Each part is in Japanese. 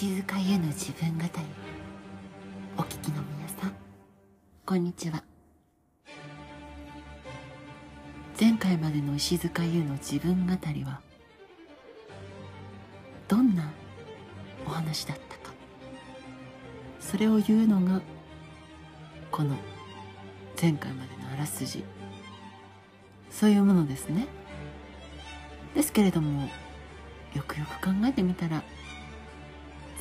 石塚優の自分語りお聞きの皆さんこんにちは。前回までの石塚優の自分語りはどんなお話だったか。それを言うのがこの前回までのあらすじ。そういうものですね。ですけれどもよくよく考えてみたら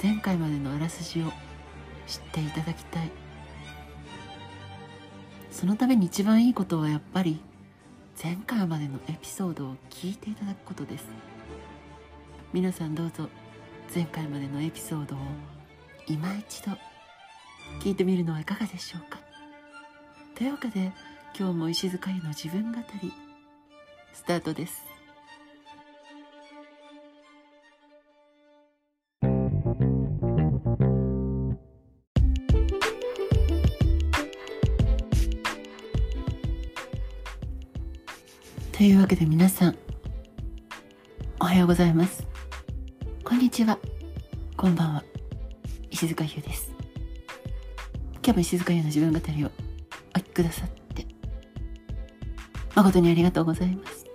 前回までのあらすじを知っていただきたい。そのために一番いいことはやっぱり前回までのエピソードを聞いていただくことです。皆さんどうぞ前回までのエピソードを今一度聞いてみるのはいかがでしょうか。というわけで今日も石塚湯の自分語りスタートです。というわけで皆さんおはようございます。こんにちは。こんばんは。石塚優です。今日も石塚優の自分語りをお聞きくださって誠にありがとうございます。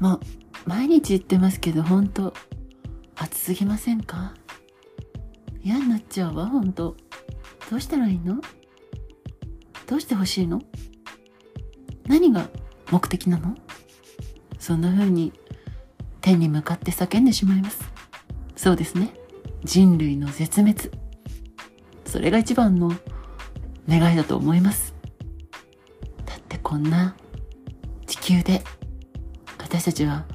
もう毎日言ってますけど本当暑すぎませんか？嫌になっちゃうわ本当。どうしたらいいの？どうしてほしいの？何が目的なの？そんな風に天に向かって叫んでしまいます。そうですね。人類の絶滅。それが一番の願いだと思います。だってこんな地球で私たちは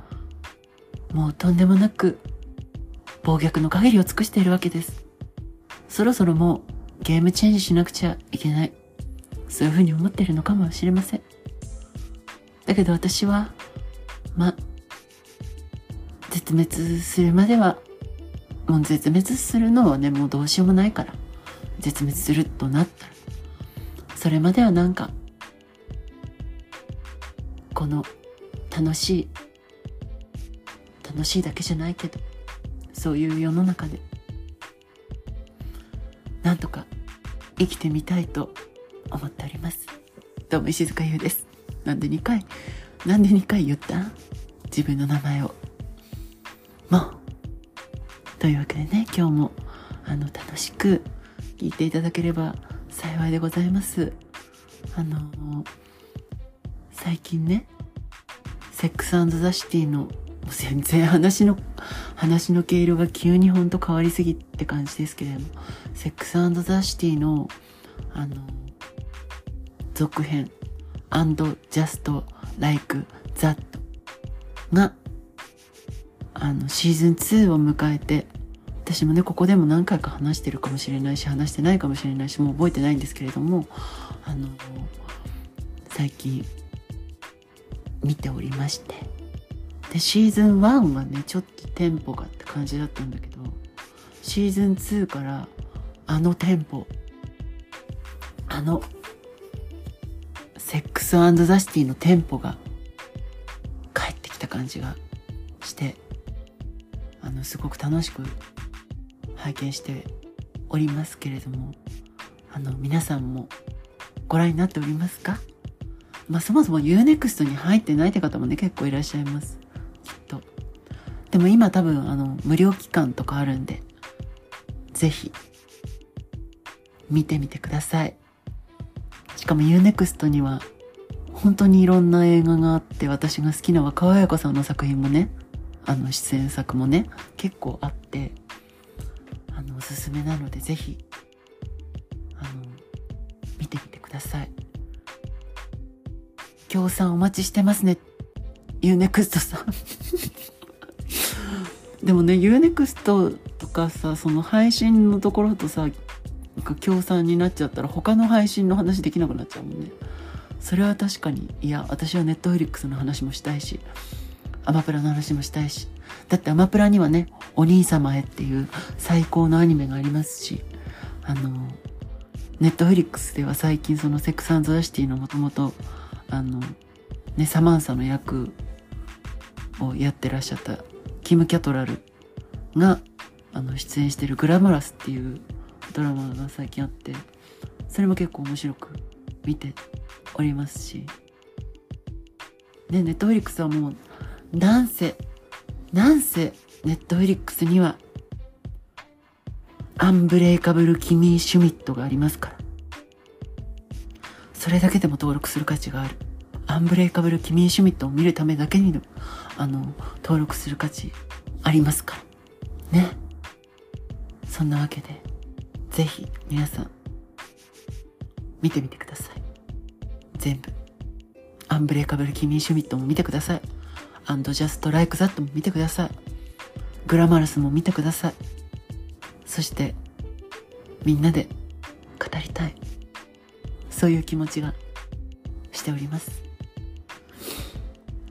もうとんでもなく暴虐の限りを尽くしているわけです。そろそろもうゲームチェンジしなくちゃいけない。そういうふうに思ってるのかもしれません。だけど私はま絶滅するまではもう絶滅するのはねもうどうしようもないから絶滅するとなった。らそれまではなんかこの楽しい楽しいだけじゃないけどそういう世の中でなんとか生きてみたいと思っております。どうも石塚優です。なんで2回なんで2回言った？自分の名前を。もう。というわけでね今日もあの楽しく聞いていただければ幸いでございます。あの最近ねセックスザ・シティの全然話の話の毛色が急にほんと変わりすぎって感じですけれどもセックスザ・シティのあの続編 and just like that があのシーズン2を迎えて私もねここでも何回か話してるかもしれないし話してないかもしれないしもう覚えてないんですけれどもあの最近見ておりまして。でシーズン1はねちょっとテンポがって感じだったんだけどシーズン2からあのテンポあのセックスザ・シティのテンポが帰ってきた感じがしてあのすごく楽しく拝見しておりますけれどもあの皆さんもご覧になっておりますか？まあそもそも UNEXT に入ってないって方もね結構いらっしゃいます。きっと。でも今多分あの無料期間とかあるんでぜひ見てみてください。しかも UNEXT には本当にいろんな映画があって私が好きな若林彩子さんの作品もねあの出演作もね結構あってあのおすすめなのでぜひあの見てみてください。協賛お待ちしてますね UNEXT さん。でもね UNEXT とかさその配信のところとさ協賛になっちゃったら他の配信の話できなくなっちゃうもんね。それは確かにいや私はネットフリックスの話もしたいしアマプラの話もしたいし。だってアマプラにはね「お兄様へ」っていう最高のアニメがありますしあのネットフリックスでは最近そのセックスザ・シティのもともとあのねサマンサの役をやってらっしゃったキム・キャトラルがあの出演してる「グラマラス」っていうドラマが最近あってそれも結構面白く見ておりますし。ねネットフリックスはもうなんせなんせネットフリックスにはアンブレイカブル・キミー・シュミットがありますから。それだけでも登録する価値がある。アンブレイカブル・キミー・シュミットを見るためだけにあの登録する価値ありますから。ね。そんなわけで。ぜひ皆さん見てみてください。全部。アンブレイカブル・キミー・シュミットも見てください。アンド・ジャスト・ライク・ザットも見てください。グラマラスも見てください。そしてみんなで語りたい。そういう気持ちがしております。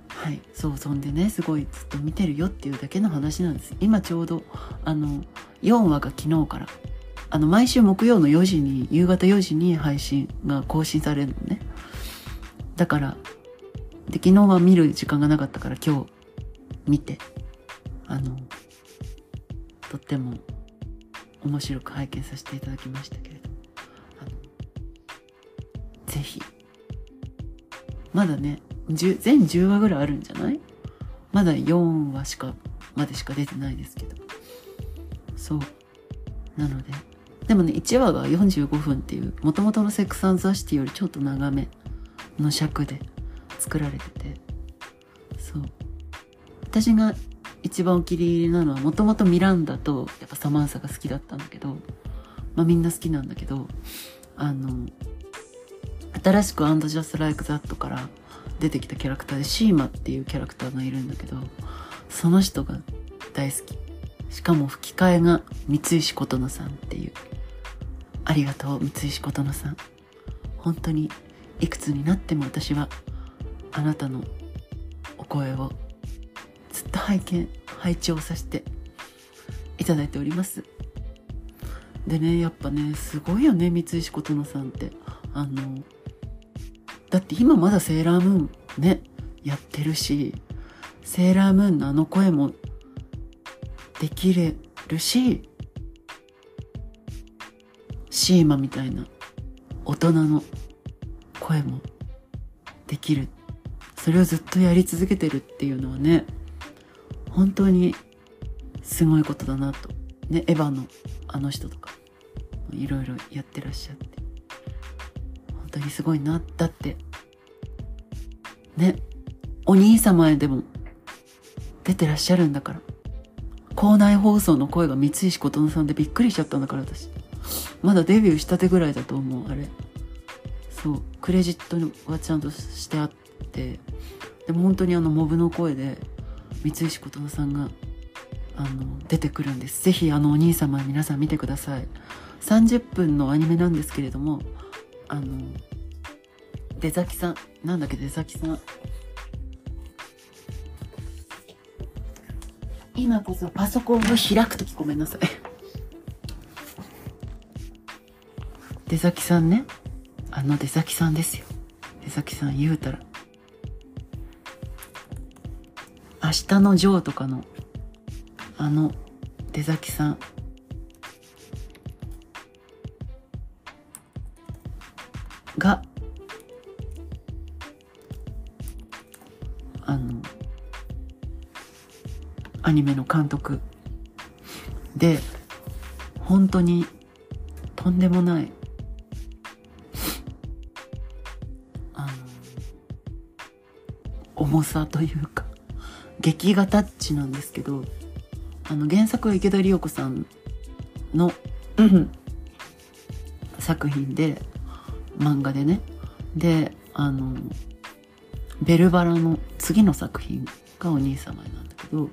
はい。そうそんでねすごいずっと見てるよっていうだけの話なんです。今ちょうどあの4話が昨日からあの毎週木曜の4時に夕方4時に配信が更新されるのね。だからで昨日は見る時間がなかったから今日見てあのとっても面白く拝見させていただきましたけれどあのぜひ。まだね全10話ぐらいあるんじゃない？まだ4話しかまでしか出てないですけど。そう。なのででもね1話が45分っていうもともとの「セックス・アンザ・シティ」よりちょっと長めの尺で作られててそう。私が一番お気に入りなのはもともとミランダとやっぱサマンサが好きだったんだけどまあみんな好きなんだけどあの新しく「アンド・ジャスト・ライク・ザット」から出てきたキャラクターでシーマっていうキャラクターがいるんだけどその人が大好き。しかも吹き替えが三石琴乃さんっていう。ありがとう三石琴乃さん。本当にいくつになっても私はあなたのお声をずっと拝見拝聴させていただいております。でねやっぱねすごいよね三石琴乃さんって。あのだって今まだセーラームーンねやってるしセーラームーンのあの声もできれるしシーマみたいな大人の声もできる。それをずっとやり続けてるっていうのはね本当にすごいことだなと。ねエヴァのあの人とかいろいろやってらっしゃって。本当にすごいなだって。ねお兄様へでも出てらっしゃるんだから。校内放送の声が三石琴乃さんでびっくりしちゃったんだから私。まだデビューしたてぐらいだと思うあれ。そう。クレジットはちゃんとしてあって。でも本当にあのモブの声で三石琴乃さんがあの出てくるんです。ぜひあのお兄様皆さん見てください。30分のアニメなんですけれどもあの出崎さん。なんだっけ出崎さん。今こそパソコンを開くときごめんなさい。出崎さんね。あの出崎さんですよ。出崎さん言うたら。明日のジョーとかのあの出崎さん。があのアニメの監督。で本当にとんでもない重さというか劇画タッチなんですけどあの原作は池田理代子さんの作品で漫画でね。であのベルバラの次の作品がお兄様なんだけど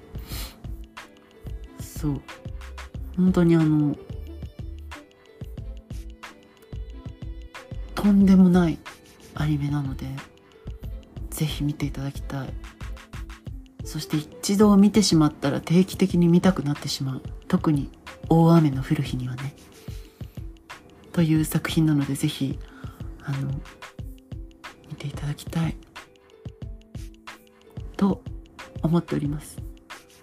そう。本当にあのとんでもないアニメなのでぜひ見ていただきたい。そして一度見てしまったら定期的に見たくなってしまう。特に大雨の降る日にはね。という作品なのでぜひあの見ていただきたい。と思っております。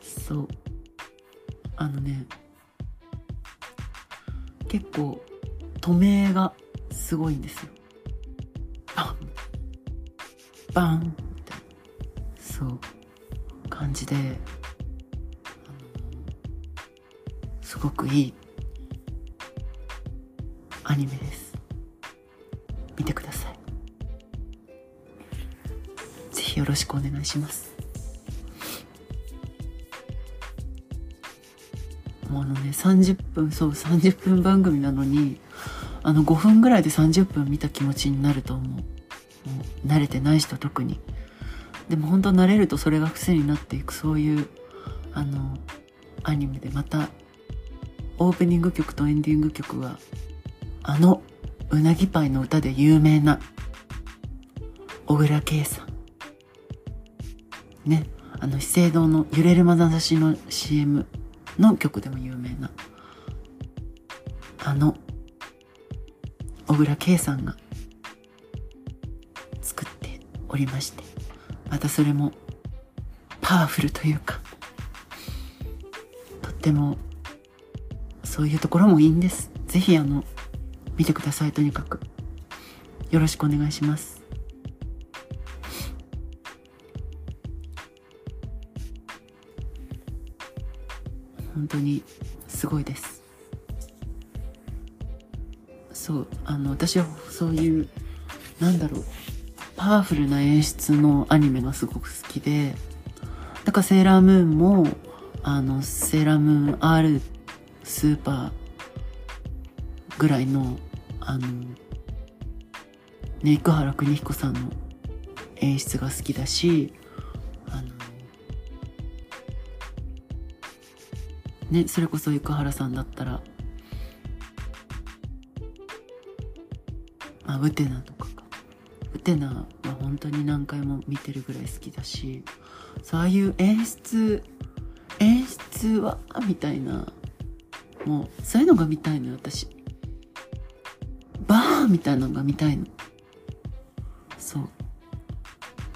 そう。あのね結構止めがすごいんですよ。バンみたいなそう。感じですごくいいアニメです。見てください。ぜひよろしくお願いします。もうあのね30分そう30分番組なのにあの5分ぐらいで30分見た気持ちになると思う。慣れてない人特に。でも本当慣れるとそれが癖になっていく。そういうあのアニメでまたオープニング曲とエンディング曲はあのうなぎパイの歌で有名な小倉圭さん。ね。あの資生堂の揺れるまなざしの CM の曲でも有名なあの小倉圭さんがおりましてまたそれもパワフルというかとってもそういうところもいいんです。ぜひあの見てくださいとにかく。よろしくお願いします。本当にすごいです。そうあの私はそういうなんだろう。パワフルな演出のアニメがすごく好きでだからセーラームーンもあのセーラームーン R スーパーぐらいのあのね生原邦彦さんの演出が好きだしあのねそれこそ生原さんだったらあウテナとかか。ウテナは本当に何回も見てるぐらい好きだしそういう演出演出はみたいなもうそういうのが見たいの私。バーンみたいなのが見たいの。そう。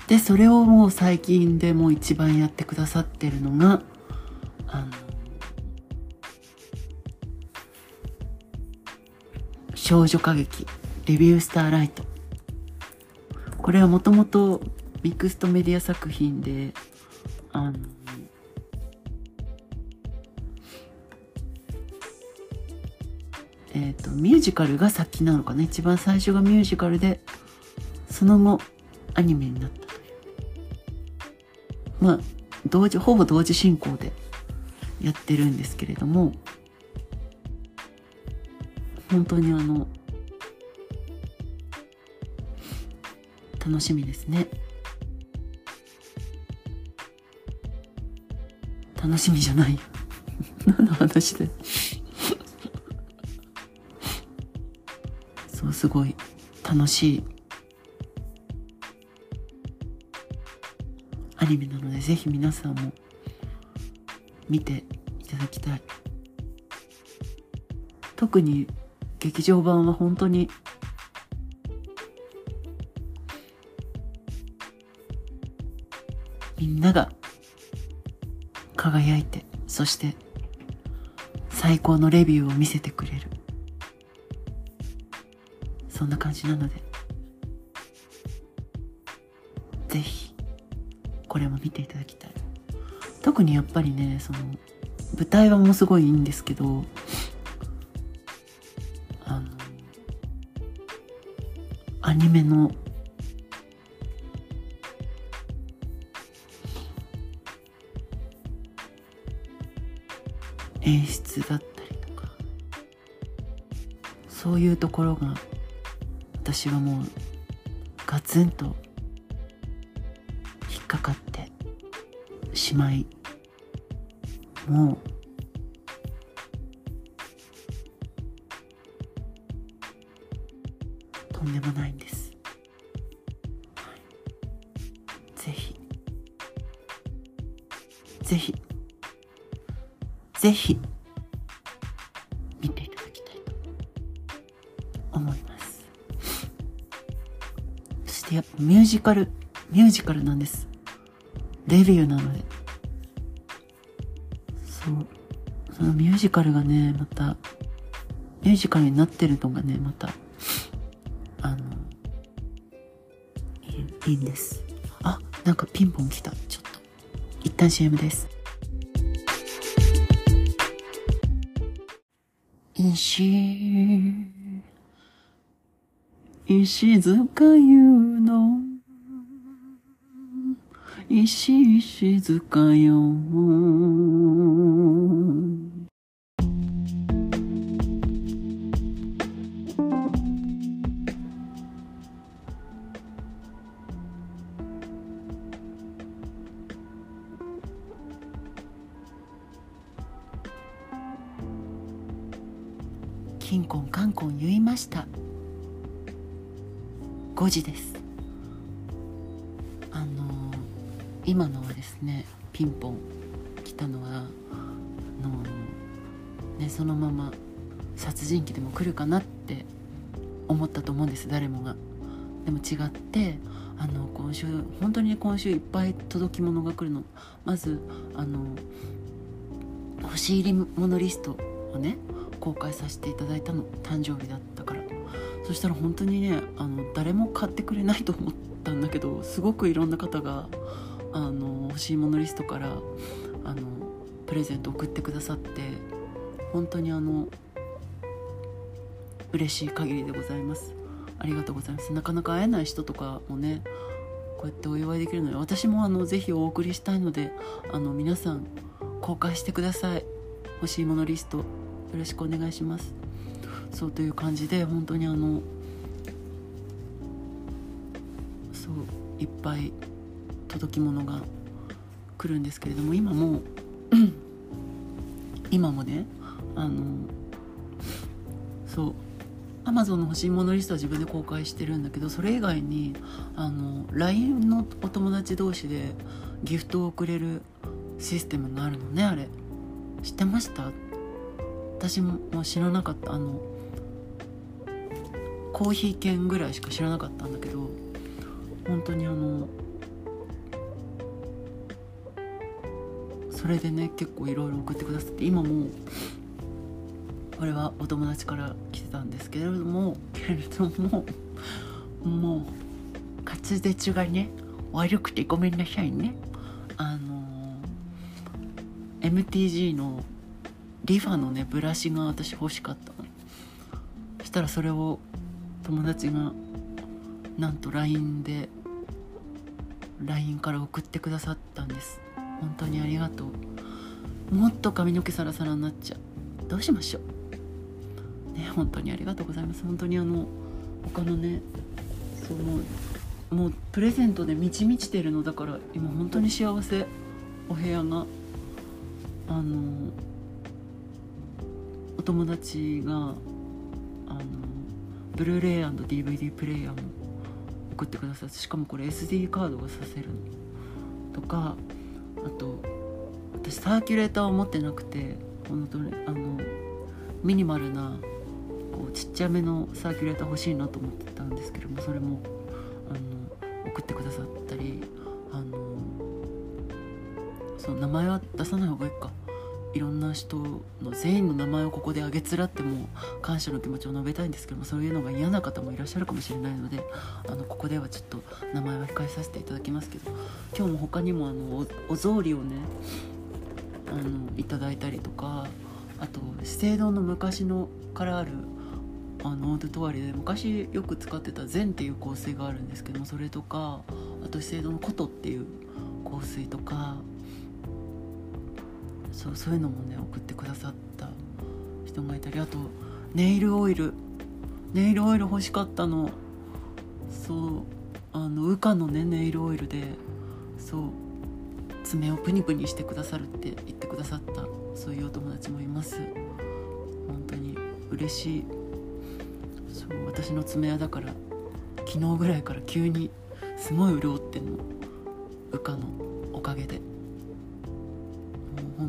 でそれをもう最近でもう一番やってくださってるのがあの少女歌劇レビュースターライト。これはもともとミクストメディア作品であのえっ、とミュージカルが先なのかな？一番最初がミュージカルでその後アニメになったという。まあ同時ほぼ同時進行でやってるんですけれども本当にあの楽しみですね。楽しみじゃない。よ 何の話で。そうすごい楽しいアニメなのでぜひ皆さんも見ていただきたい。特に劇場版は本当になが輝いてそして最高のレビューを見せてくれる。そんな感じなのでぜひこれも見ていただきたい。特にやっぱりねその舞台はものすごいいいんですけどあのアニメの演出だったりとか。そういうところが私はもうガツンと引っかかってしまいもうぜひ見ていただきたいと思います。そしてやっぱミュージカルミュージカルなんです。デビューなので。そう。そのミュージカルがねまたミュージカルになってるのがねまたあのいいんです。あなんかピンポン来た。ちょっと。一旦 CM です。石石塚優の石石塚よキンコンカンコン言いました。5時です。あの今のはですねピンポン来たのはあのねそのまま殺人鬼でも来るかなって思ったと思うんです誰もが。でも違ってあの今週本当にね今週いっぱい届き物が来るの。まずあの欲し入り物リストをね公開させていただいたの誕生日だったから。そしたら本当にねあの誰も買ってくれないと思ったんだけどすごくいろんな方があの欲しいものリストからあのプレゼント送ってくださって本当にあの嬉しい限りでございます。ありがとうございます。なかなか会えない人とかもねこうやってお祝いできるので私もあのぜひお送りしたいのであの皆さん公開してください。欲しいものリスト。よろしくお願いします。そうという感じで本当にあのそういっぱい届き物が来るんですけれども今も今もねあのそうアマゾンの欲しいものリストは自分で公開してるんだけどそれ以外にあの LINE のお友達同士でギフトを送れるシステムがあるのねあれ。知ってました？私も知らなかったあのコーヒー券ぐらいしか知らなかったんだけど本当にあのそれでね結構いろいろ送ってくださって今もこれはお友達から来てたんですけれどもけれどももう滑舌がね悪くてごめんなさいね。あの MTG のリファのねブラシが私欲しかったの。そしたらそれを友達がなんと LINE で LINE から送ってくださったんです。本当にありがとう。もっと髪の毛サラサラになっちゃう。どうしましょう。ね本当にありがとうございます。本当にあの他のねそうもうプレゼントで満ち満ちてるのだから今本当に幸せ。お部屋があの友達があのブルーレイ &DVD プレイヤーも送ってくださってしかもこれ SD カードがさせるのとかあと私サーキュレーターを持ってなくて本当にあのミニマルなこうちっちゃめのサーキュレーター欲しいなと思ってたんですけどもそれもあの送ってくださったりあのそう名前は出さない方がいいか。いろんな人の全員の名前をここで挙げつらっても感謝の気持ちを述べたいんですけどもそういうのが嫌な方もいらっしゃるかもしれないので あのここではちょっと名前は控えさせていただきますけど今日も他にもあのお草履をねあのいただいたりとかあと資生堂の昔のからあるあのオードトワリで昔よく使ってた「禅」っていう香水があるんですけどもそれとかあと資生堂の「琴」っていう香水とかそうそういうのもね送ってくださった人がいたりあとネイルオイル。ネイルオイル欲しかったの。そうあのウカのねネイルオイルでそう爪をプニプニしてくださるって言ってくださったそういうお友達もいます。本当に嬉しい。そう私の爪はだから昨日ぐらいから急にすごい潤ってんの。ウカのおかげで。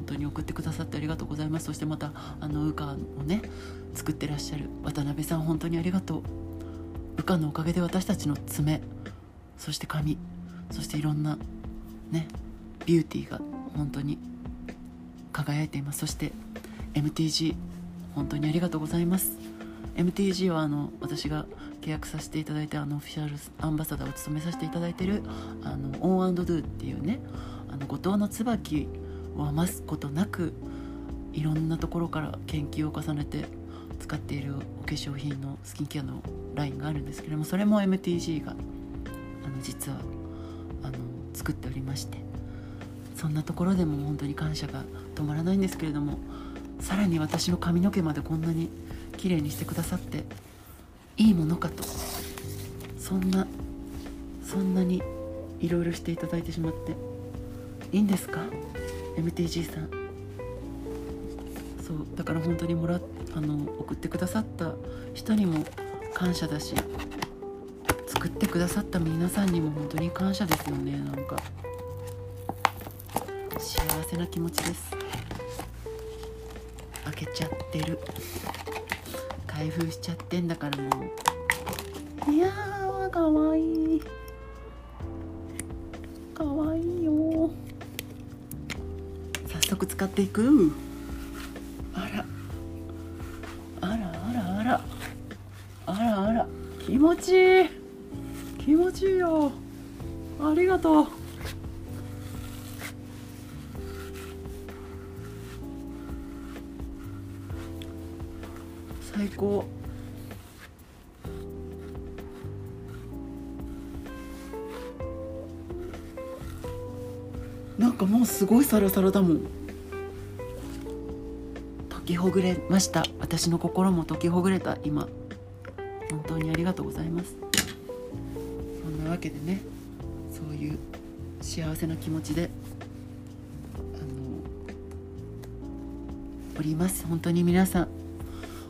当に送ってくださってありがとうございます。そしてまたあのウカをね作ってらっしゃる。渡辺さん本当にありがとう。ウカのおかげで私たちの爪そして髪そしていろんなねビューティーが本当に輝いています。そして MTG 本当にありがとうございます。MTG はあの私が契約させていただいてあのオフィシャルアンバサダーを務めさせていただいてるあのオンドゥっていうねあの後藤の椿余すことなくいろんなところから研究を重ねて使っているお化粧品のスキンケアのラインがあるんですけれどもそれも MTG があの実はあの作っておりましてそんなところでも本当に感謝が止まらないんですけれどもさらに私の髪の毛までこんなに綺麗にしてくださっていいものかとそんなそんなにいろいろしていただいてしまっていいんですか？MTG さん。そうだから本当にもらあの送ってくださった人にも感謝だし作ってくださった皆さんにも本当に感謝ですよねなんか。幸せな気持ちです。開けちゃってる。開封しちゃってんだからもう。いやーかわいい。使っていく？あら。あらあらあら。あらあら。気持ちいい。気持ちいいよ。ありがとう。最高。なんかもうすごいサラサラだもん。きほぐれました。私の心も解きほぐれた。今。本当にありがとうございます。そんなわけでね。そういう幸せな気持ちであのおります。本当に皆さん。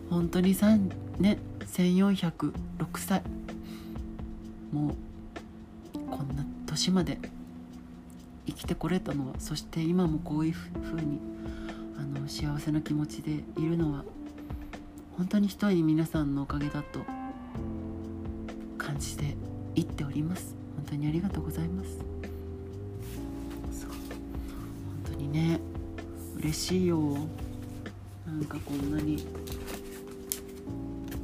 本当に3ね1406歳。もうこんな年まで生きてこれたのはそして今もこういうふうにの幸せな気持ちでいるのは本当に一人皆さんのおかげだと感じていっております。本当にありがとうございます。そう。本当にね嬉しいよ。なんかこんなに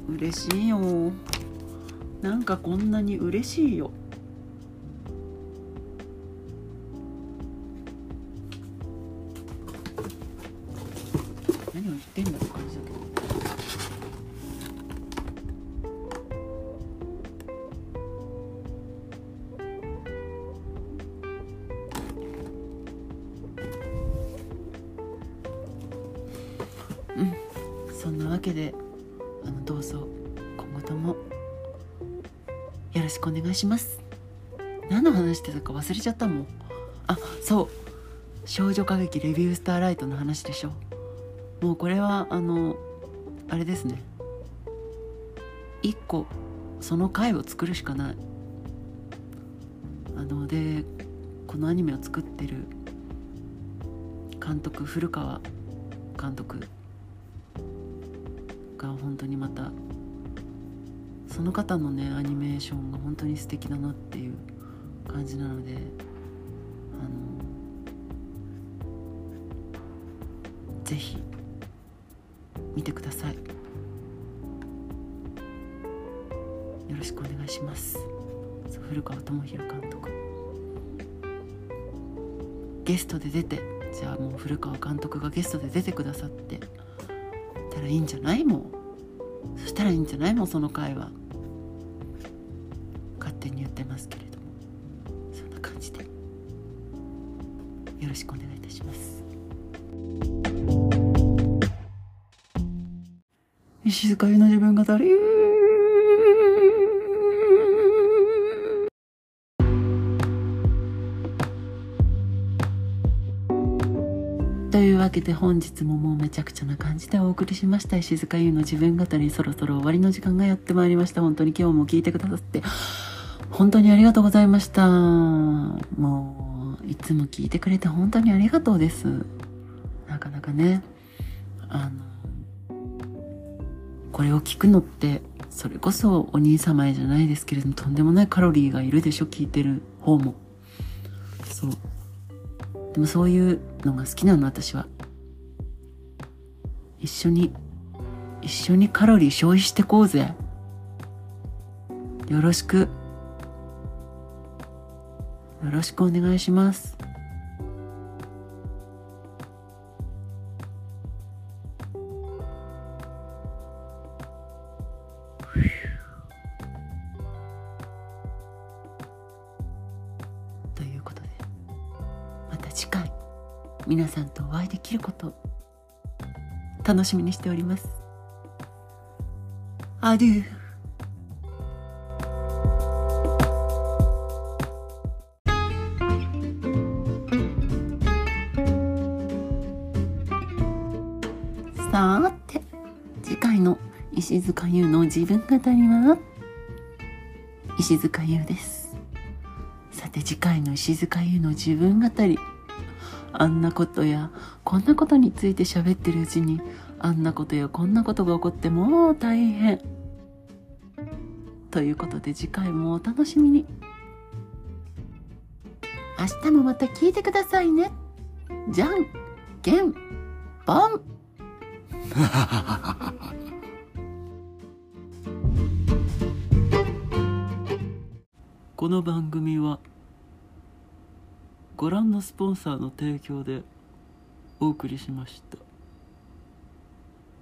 嬉しいよ。なんかこんなに嬉しいよ。少女歌劇レビュースターライトの話でしょ。もうこれはあのあれですね。一個その回を作るしかない。あのでこのアニメを作ってる監督古川監督が本当にまたその方のねアニメーションが本当に素敵だなっていう感じなのでぜひ見てください。よろしくお願いします。古川智弘監督。ゲストで出てじゃあもう古川監督がゲストで出てくださってたらいいんじゃない？もんそしたらいいんじゃない？もんその回は勝手に言ってますけれども。そんな感じで。よろしくお願いいたします。石塚優の自分語りというわけで本日ももうめちゃくちゃな感じでお送りしました。石塚優の自分語りそろそろ終わりの時間がやってまいりました。本当に今日も聞いてくださって。本当にありがとうございました。もういつも聞いてくれて本当にありがとうです。なかなかね。あのこれを聞くのってそれこそお兄様へじゃないですけれどもとんでもないカロリーがいるでしょ聞いてる方も。そう。でもそういうのが好きなの私は。一緒に一緒にカロリー消費してこうぜ。よろしく。よろしくお願いします。楽しみにしております。アデューさて次回の石塚優の自分語りは？石塚優です。さて次回の石塚優の自分語り。あんなことやこんなことについて喋ってるうちにあんなことやこんなことが起こってもう大変。ということで次回もお楽しみに。明日もまた聞いてくださいね。じゃん。けん。ぽん。この番組はご覧のスポンサーの提供でお送りしました。